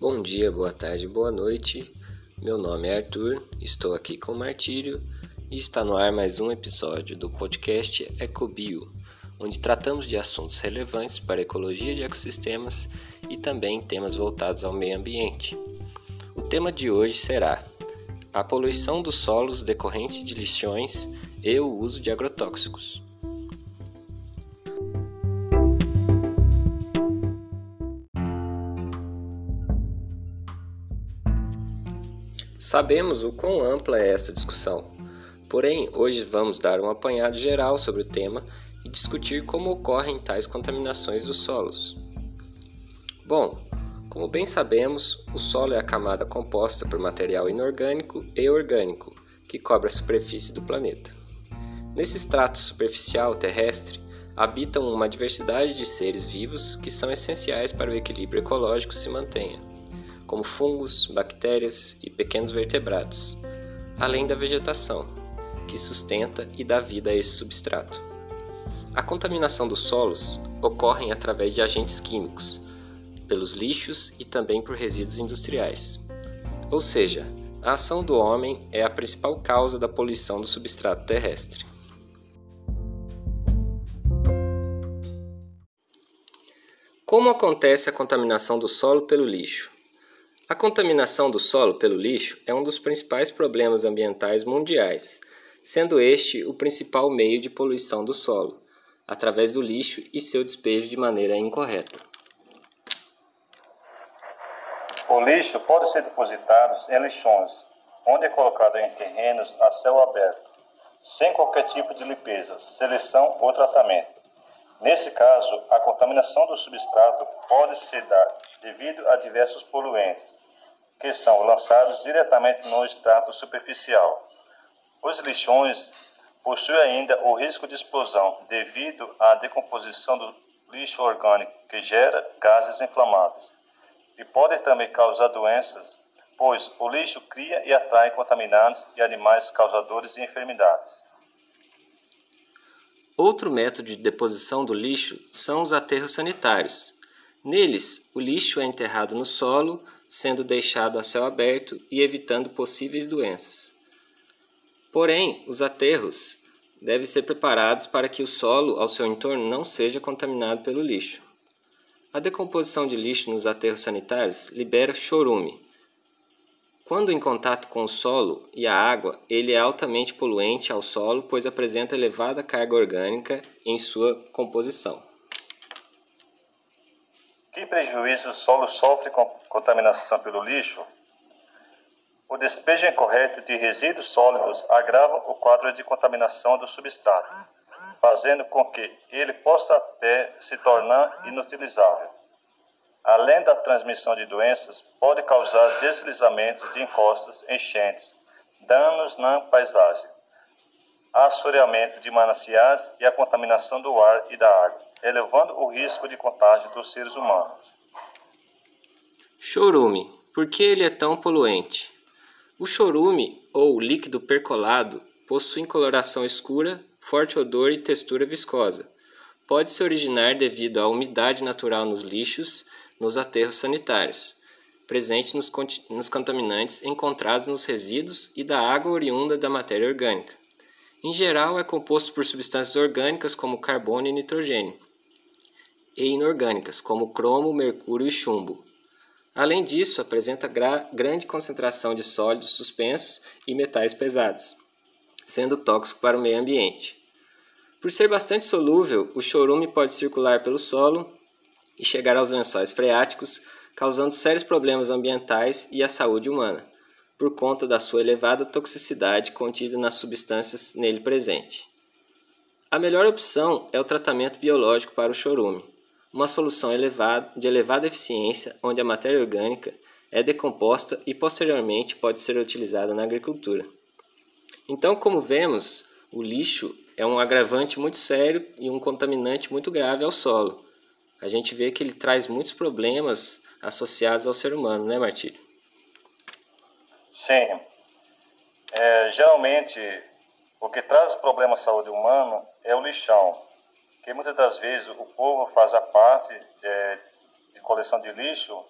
Bom dia, boa tarde, boa noite. Meu nome é Arthur, estou aqui com o Martírio e está no ar mais um episódio do podcast Ecobio, onde tratamos de assuntos relevantes para a ecologia de ecossistemas e também temas voltados ao meio ambiente. O tema de hoje será a poluição dos solos decorrente de lixões e o uso de agrotóxicos. Sabemos o quão ampla é essa discussão, porém, hoje vamos dar um apanhado geral sobre o tema e discutir como ocorrem tais contaminações dos solos. Bom, como bem sabemos, o solo é a camada composta por material inorgânico e orgânico que cobre a superfície do planeta. Nesse estrato superficial terrestre habitam uma diversidade de seres vivos que são essenciais para o equilíbrio ecológico se mantenha como fungos, bactérias e pequenos vertebrados, além da vegetação, que sustenta e dá vida a esse substrato. A contaminação dos solos ocorre através de agentes químicos, pelos lixos e também por resíduos industriais. Ou seja, a ação do homem é a principal causa da poluição do substrato terrestre. Como acontece a contaminação do solo pelo lixo? A contaminação do solo pelo lixo é um dos principais problemas ambientais mundiais, sendo este o principal meio de poluição do solo, através do lixo e seu despejo de maneira incorreta. O lixo pode ser depositado em lixões, onde é colocado em terrenos a céu aberto, sem qualquer tipo de limpeza, seleção ou tratamento. Nesse caso, a contaminação do substrato pode se dar devido a diversos poluentes, que são lançados diretamente no extrato superficial. Os lixões possuem ainda o risco de explosão devido à decomposição do lixo orgânico, que gera gases inflamáveis, e pode também causar doenças, pois o lixo cria e atrai contaminantes e animais causadores de enfermidades. Outro método de deposição do lixo são os aterros sanitários. Neles, o lixo é enterrado no solo, sendo deixado a céu aberto e evitando possíveis doenças. Porém, os aterros devem ser preparados para que o solo ao seu entorno não seja contaminado pelo lixo. A decomposição de lixo nos aterros sanitários libera chorume, quando em contato com o solo e a água, ele é altamente poluente ao solo, pois apresenta elevada carga orgânica em sua composição. Que prejuízo o solo sofre com contaminação pelo lixo? O despejo incorreto de resíduos sólidos agrava o quadro de contaminação do substrato, fazendo com que ele possa até se tornar inutilizável além da transmissão de doenças, pode causar deslizamentos de encostas, enchentes, danos na paisagem, assoreamento de mananciais e a contaminação do ar e da água, elevando o risco de contágio dos seres humanos. Chorume. Por que ele é tão poluente? O chorume, ou líquido percolado, possui coloração escura, forte odor e textura viscosa. Pode se originar devido à umidade natural nos lixos, nos aterros sanitários, presente nos, nos contaminantes encontrados nos resíduos e da água oriunda da matéria orgânica. Em geral, é composto por substâncias orgânicas como carbono e nitrogênio, e inorgânicas como cromo, mercúrio e chumbo. Além disso, apresenta grande concentração de sólidos suspensos e metais pesados, sendo tóxico para o meio ambiente. Por ser bastante solúvel, o chorume pode circular pelo solo e chegar aos lençóis freáticos, causando sérios problemas ambientais e à saúde humana, por conta da sua elevada toxicidade contida nas substâncias nele presentes. A melhor opção é o tratamento biológico para o chorume, uma solução de elevada eficiência onde a matéria orgânica é decomposta e posteriormente pode ser utilizada na agricultura. Então, como vemos, o lixo é um agravante muito sério e um contaminante muito grave ao solo, a gente vê que ele traz muitos problemas associados ao ser humano, né, Martírio? Sim. É, geralmente, o que traz problema à saúde humana é o lixão, que muitas das vezes o povo faz a parte é, de coleção de lixo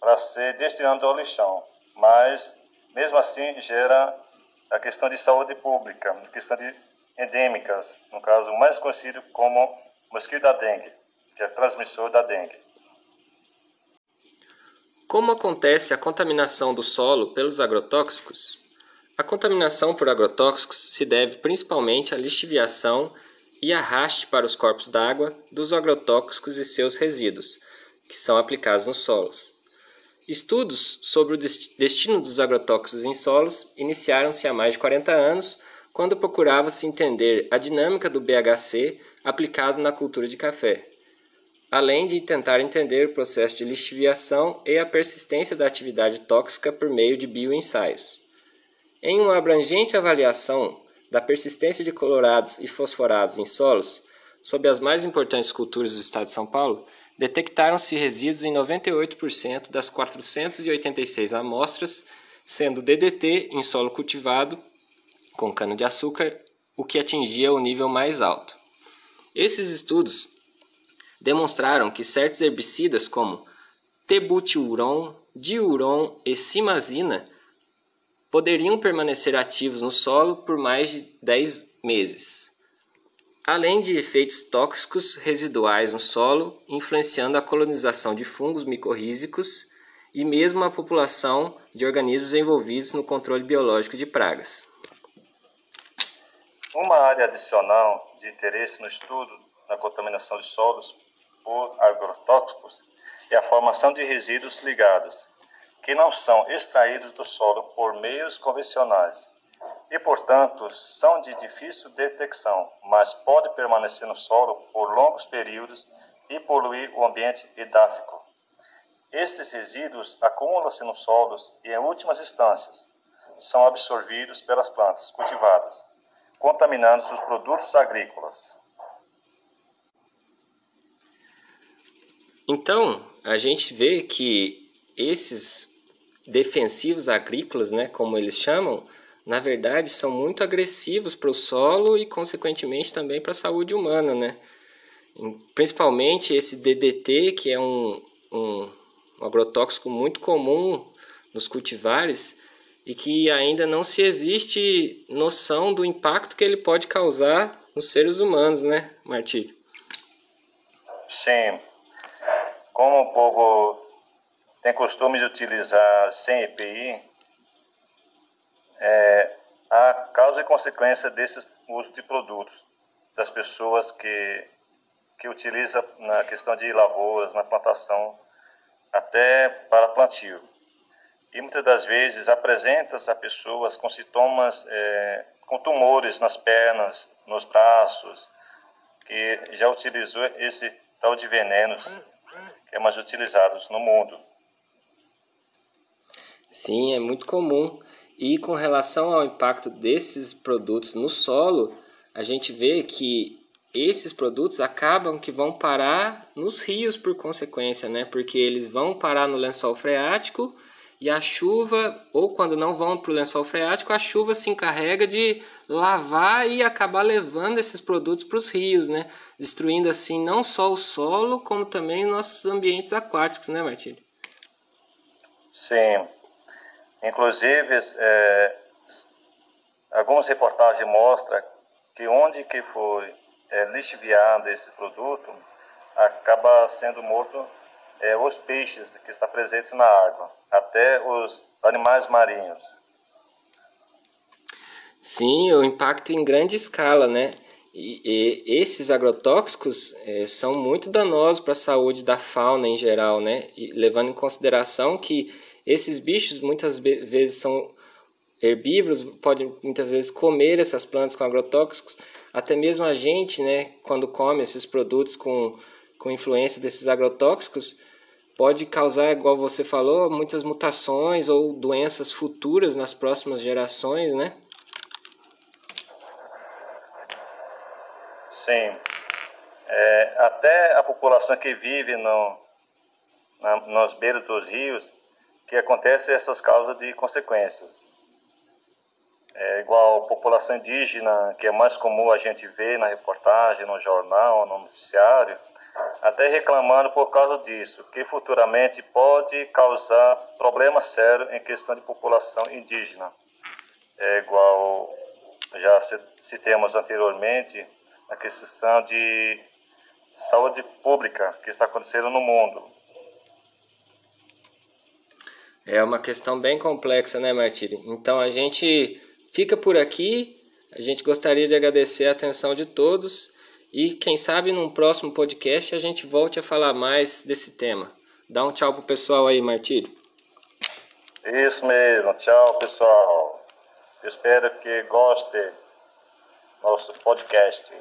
para ser destinado ao lixão, mas mesmo assim gera a questão de saúde pública, a questão de endêmicas, no caso mais conhecido como mosquito da dengue, que é transmissor da dengue. Como acontece a contaminação do solo pelos agrotóxicos? A contaminação por agrotóxicos se deve principalmente à lixiviação e arraste para os corpos d'água dos agrotóxicos e seus resíduos, que são aplicados nos solos. Estudos sobre o destino dos agrotóxicos em solos iniciaram-se há mais de 40 anos, quando procurava-se entender a dinâmica do BHC aplicado na cultura de café, além de tentar entender o processo de lixiviação e a persistência da atividade tóxica por meio de bioensaios. Em uma abrangente avaliação da persistência de colorados e fosforados em solos, sob as mais importantes culturas do estado de São Paulo, detectaram-se resíduos em 98% das 486 amostras, sendo DDT em solo cultivado com cana-de-açúcar o que atingia o nível mais alto. Esses estudos demonstraram que certos herbicidas como tebutiuron, diuron e simazina poderiam permanecer ativos no solo por mais de 10 meses, além de efeitos tóxicos residuais no solo, influenciando a colonização de fungos micorrízicos e mesmo a população de organismos envolvidos no controle biológico de pragas. Uma área adicional de interesse no estudo da contaminação de solos por agrotóxicos é a formação de resíduos ligados que não são extraídos do solo por meios convencionais e, portanto, são de difícil detecção, mas podem permanecer no solo por longos períodos e poluir o ambiente edáfico. Estes resíduos acumulam-se nos solos e, em últimas instâncias, são absorvidos pelas plantas cultivadas, contaminando os produtos agrícolas. Então, a gente vê que esses defensivos agrícolas, né, como eles chamam, na verdade são muito agressivos para o solo e, consequentemente, também para a saúde humana, né? Principalmente esse DDT, que é um, um, um agrotóxico muito comum nos cultivares e que ainda não se existe noção do impacto que ele pode causar nos seres humanos, né, Martírio? Sim. Como o povo tem costume de utilizar sem EPI, é, a causa e consequência desse uso de produtos das pessoas que, que utilizam na questão de lavouras, na plantação, até para plantio. E muitas das vezes apresenta-se a pessoas com sintomas, é, com tumores nas pernas, nos braços, que já utilizou esse tal de venenos que é utilizados no mundo. Sim, é muito comum. E com relação ao impacto desses produtos no solo, a gente vê que esses produtos acabam que vão parar nos rios por consequência, né? Porque eles vão parar no lençol freático e a chuva, ou quando não vão para o lençol freático, a chuva se encarrega de lavar e acabar levando esses produtos para os rios, né? Destruindo assim não só o solo, como também nossos ambientes aquáticos, né, Martírio? Sim. Inclusive, é, algumas reportagens mostram que onde que foi é, lixiviado esse produto, acaba sendo morto é, os peixes que estão presentes na água, até os animais marinhos. Sim, o impacto em grande escala, né? E, e esses agrotóxicos é, são muito danosos para a saúde da fauna em geral, né? E, levando em consideração que esses bichos muitas vezes são herbívoros, podem muitas vezes comer essas plantas com agrotóxicos. Até mesmo a gente, né, quando come esses produtos com, com influência desses agrotóxicos, pode causar, igual você falou, muitas mutações ou doenças futuras nas próximas gerações, né? Sim. É, até a população que vive no, na, nos beiros dos rios que acontece essas causas de consequências. É igual a população indígena, que é mais comum a gente ver na reportagem, no jornal, no noticiário, até reclamando por causa disso, que futuramente pode causar problemas sérios em questão de população indígena. É igual já citemos anteriormente a questão de saúde pública que está acontecendo no mundo. É uma questão bem complexa, né, Martírio? Então a gente fica por aqui. A gente gostaria de agradecer a atenção de todos e quem sabe num próximo podcast a gente volte a falar mais desse tema. Dá um tchau pro pessoal aí, Martírio. Isso mesmo. Tchau, pessoal. espero que goste nosso podcast.